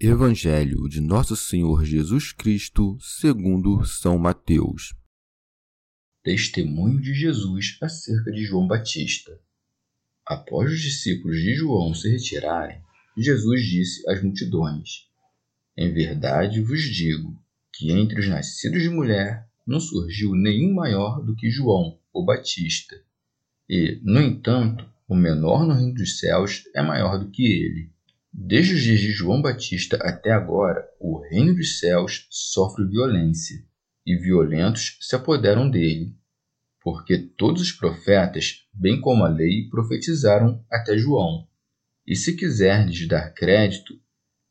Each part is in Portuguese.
Evangelho de Nosso Senhor Jesus Cristo, segundo São Mateus. Testemunho de Jesus acerca de João Batista. Após os discípulos de João se retirarem, Jesus disse às multidões: Em verdade vos digo que entre os nascidos de mulher não surgiu nenhum maior do que João, o Batista. E, no entanto, o menor no reino dos céus é maior do que ele. Desde os dias de João Batista até agora, o reino dos céus sofre violência, e violentos se apoderam dele, porque todos os profetas, bem como a lei, profetizaram até João. E se quiserdes dar crédito,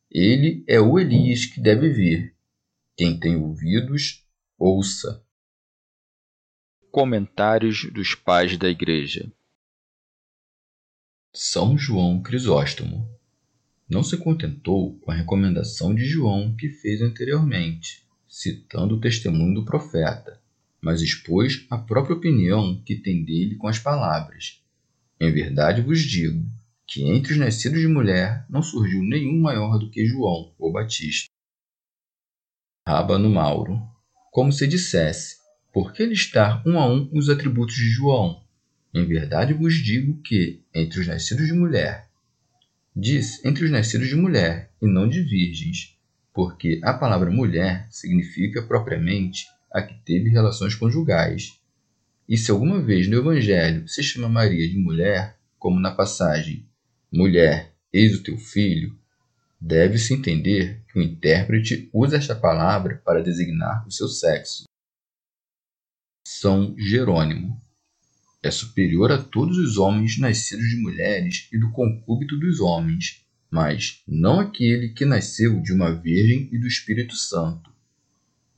ele é o Elias que deve vir. Quem tem ouvidos, ouça. Comentários dos Pais da Igreja São João Crisóstomo não se contentou com a recomendação de João que fez anteriormente, citando o testemunho do profeta, mas expôs a própria opinião que tem dele com as palavras: Em verdade vos digo que entre os nascidos de mulher não surgiu nenhum maior do que João, o Batista. Rábano Mauro, como se dissesse, por que listar um a um os atributos de João? Em verdade vos digo que, entre os nascidos de mulher, Diz entre os nascidos de mulher, e não de virgens, porque a palavra mulher significa propriamente a que teve relações conjugais. E se alguma vez no Evangelho se chama Maria de mulher, como na passagem Mulher, eis o teu filho, deve-se entender que o intérprete usa esta palavra para designar o seu sexo. São Jerônimo é superior a todos os homens nascidos de mulheres e do concúbito dos homens, mas não aquele que nasceu de uma virgem e do Espírito Santo.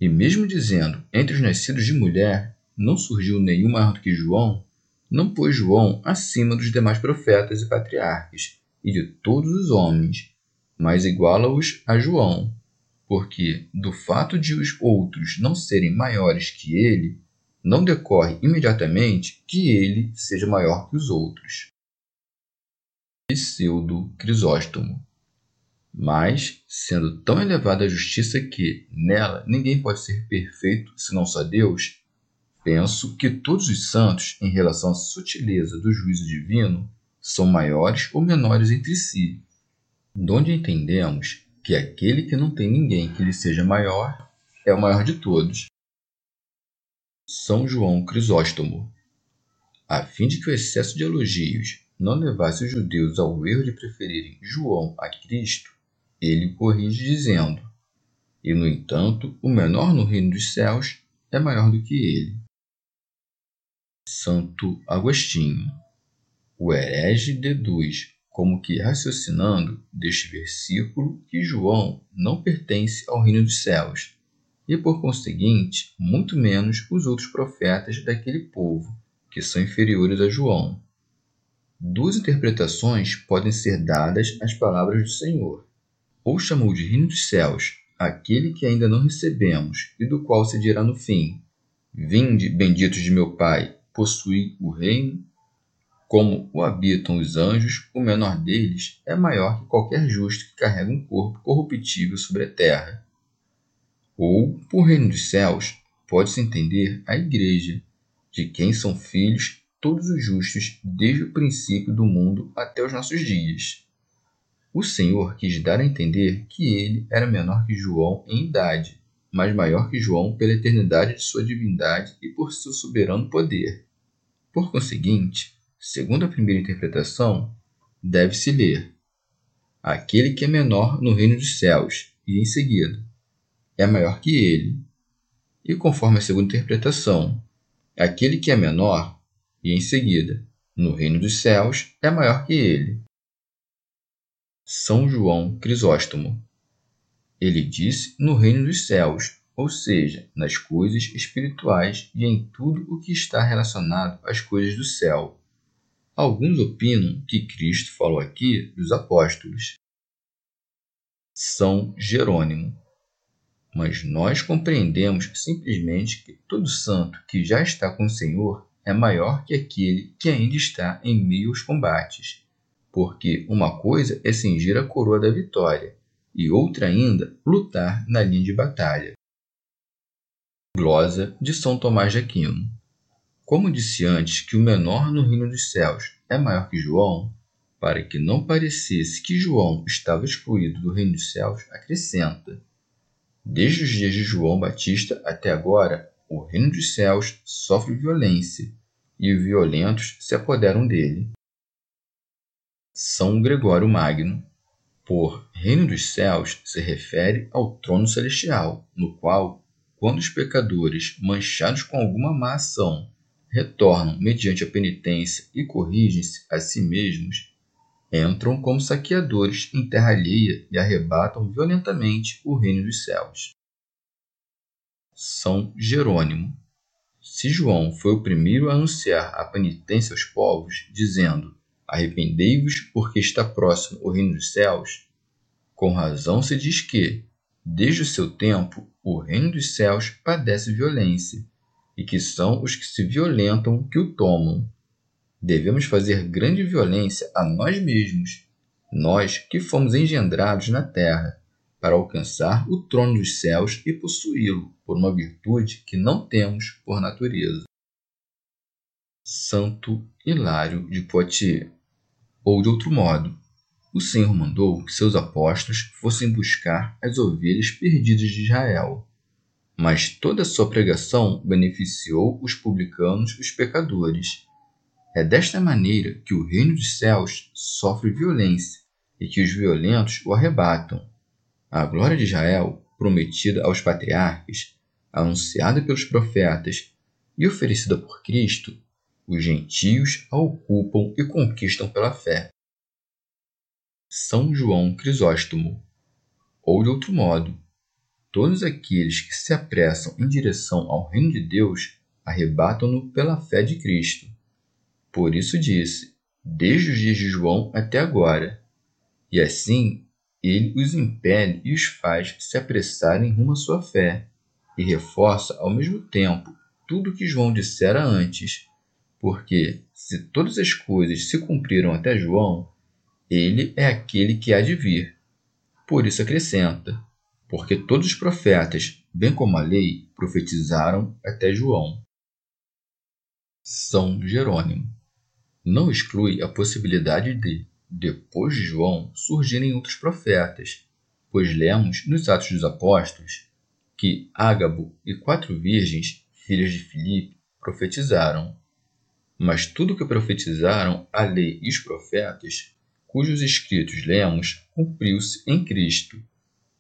E mesmo dizendo entre os nascidos de mulher, não surgiu nenhum maior do que João, não pôs João acima dos demais profetas e patriarcas e de todos os homens, mas iguala-os a João, porque do fato de os outros não serem maiores que ele, não decorre imediatamente que ele seja maior que os outros. Pseudo Crisóstomo. Mas, sendo tão elevada a justiça que, nela, ninguém pode ser perfeito senão só Deus, penso que todos os santos, em relação à sutileza do juízo divino, são maiores ou menores entre si, donde entendemos que aquele que não tem ninguém que lhe seja maior é o maior de todos, são João Crisóstomo, a fim de que o excesso de elogios não levasse os judeus ao erro de preferirem João a Cristo, ele corrige dizendo: E no entanto, o menor no reino dos céus é maior do que ele. Santo Agostinho. O herege deduz, como que raciocinando deste versículo, que João não pertence ao reino dos céus, e, por conseguinte, muito menos os outros profetas daquele povo, que são inferiores a João. Duas interpretações podem ser dadas às palavras do Senhor. Ou chamou de reino dos céus aquele que ainda não recebemos e do qual se dirá no fim: Vinde, benditos de meu Pai, possui o reino. Como o habitam os anjos, o menor deles é maior que qualquer justo que carrega um corpo corruptível sobre a terra ou, por reino dos céus, pode-se entender a Igreja, de quem são filhos todos os justos desde o princípio do mundo até os nossos dias. O Senhor quis dar a entender que ele era menor que João em idade, mas maior que João pela eternidade de sua divindade e por seu soberano poder. Por conseguinte, segundo a primeira interpretação, deve-se ler: Aquele que é menor no reino dos céus, e em seguida, é maior que ele. E conforme a segunda interpretação, aquele que é menor, e em seguida, no reino dos céus, é maior que ele. São João Crisóstomo. Ele disse no reino dos céus, ou seja, nas coisas espirituais e em tudo o que está relacionado às coisas do céu. Alguns opinam que Cristo falou aqui dos apóstolos. São Jerônimo. Mas nós compreendemos simplesmente que todo santo que já está com o Senhor é maior que aquele que ainda está em meio aos combates. Porque uma coisa é cingir a coroa da vitória, e outra ainda, lutar na linha de batalha. Glosa de São Tomás de Aquino. Como disse antes que o menor no reino dos céus é maior que João, para que não parecesse que João estava excluído do reino dos céus, acrescenta: Desde os dias de João Batista até agora, o reino dos céus sofre violência, e os violentos se apoderam dele. São Gregório Magno. Por reino dos céus se refere ao trono celestial, no qual quando os pecadores, manchados com alguma má ação, retornam mediante a penitência e corrigem-se a si mesmos, entram como saqueadores em terra alheia e arrebatam violentamente o reino dos céus. São Jerônimo. Se João foi o primeiro a anunciar a penitência aos povos, dizendo: Arrependei-vos, porque está próximo o reino dos céus, com razão se diz que, Desde o seu tempo, o reino dos céus padece violência, e que são os que se violentam que o tomam. Devemos fazer grande violência a nós mesmos, nós que fomos engendrados na terra, para alcançar o trono dos céus e possuí-lo por uma virtude que não temos por natureza. Santo Hilário de Poitiers. Ou de outro modo, o Senhor mandou que seus apóstolos fossem buscar as ovelhas perdidas de Israel. Mas toda a sua pregação beneficiou os publicanos e os pecadores. É desta maneira que o reino dos céus sofre violência e que os violentos o arrebatam. A glória de Israel, prometida aos patriarcas, anunciada pelos profetas e oferecida por Cristo, os gentios a ocupam e conquistam pela fé. São João Crisóstomo. Ou de outro modo, todos aqueles que se apressam em direção ao reino de Deus arrebatam-no pela fé de Cristo. Por isso disse, desde os dias de João até agora. E assim ele os impele e os faz se apressarem rumo à sua fé, e reforça ao mesmo tempo tudo o que João dissera antes, porque se todas as coisas se cumpriram até João, ele é aquele que há de vir. Por isso acrescenta: porque todos os profetas, bem como a lei, profetizaram até João. São Jerônimo. Não exclui a possibilidade de, depois de João, surgirem outros profetas, pois lemos nos Atos dos Apóstolos que Ágabo e quatro virgens, filhas de Filipe, profetizaram. Mas tudo que profetizaram a lei e os profetas cujos escritos lemos, cumpriu-se em Cristo.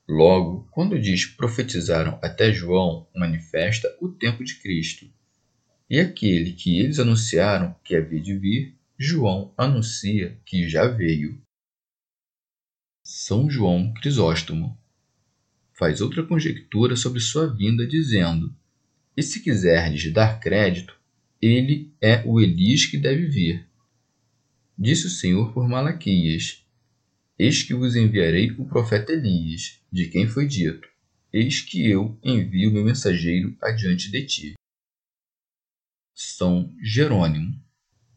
Logo, quando diz profetizaram até João, manifesta o tempo de Cristo. E aquele que eles anunciaram que havia de vir, João anuncia que já veio. São João Crisóstomo faz outra conjectura sobre sua vinda, dizendo: E se quiserdes dar crédito, ele é o Elias que deve vir. Disse o Senhor por Malaquias: Eis que vos enviarei o profeta Elias, de quem foi dito: Eis que eu envio meu mensageiro adiante de ti. São Jerônimo.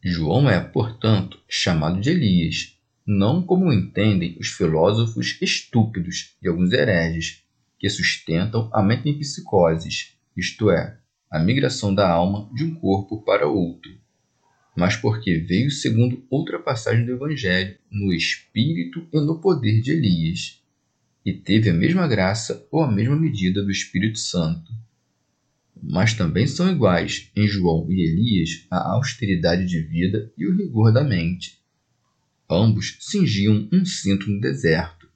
João é, portanto, chamado de Elias, não como entendem os filósofos estúpidos e alguns hereges, que sustentam a metempsicoses, isto é, a migração da alma de um corpo para outro mas porque veio segundo outra passagem do Evangelho, no espírito e no poder de Elias, e teve a mesma graça ou a mesma medida do Espírito Santo. Mas também são iguais em João e Elias a austeridade de vida e o rigor da mente. Ambos cingiam um cinto no deserto.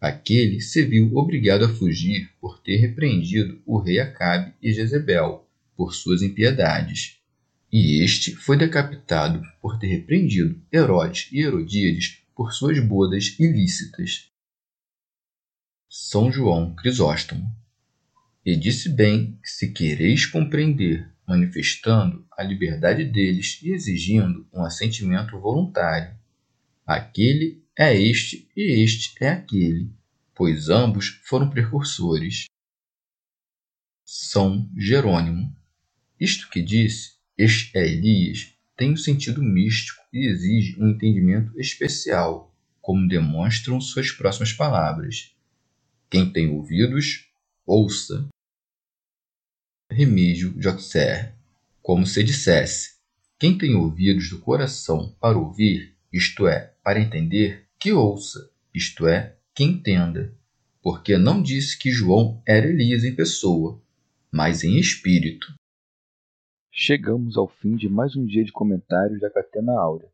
Aquele se viu obrigado a fugir por ter repreendido o rei Acabe e Jezebel por suas impiedades e este foi decapitado por ter repreendido Herodes e Herodíades por suas bodas ilícitas. São João Crisóstomo. E disse bem que se quereis compreender, manifestando a liberdade deles e exigindo um assentimento voluntário, aquele é este e este é aquele, pois ambos foram precursores. São Jerônimo. Isto que disse este é Elias tem um sentido místico e exige um entendimento especial, como demonstram suas próximas palavras. Quem tem ouvidos, ouça. Remígio Joxer, como se dissesse: quem tem ouvidos do coração para ouvir, isto é, para entender, que ouça, isto é, que entenda. Porque não disse que João era Elias em pessoa, mas em espírito. Chegamos ao fim de mais um dia de comentários da Catena Áurea.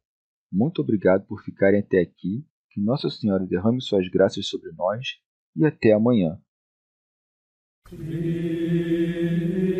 Muito obrigado por ficarem até aqui, que Nossa Senhora derrame suas graças sobre nós e até amanhã. Clear.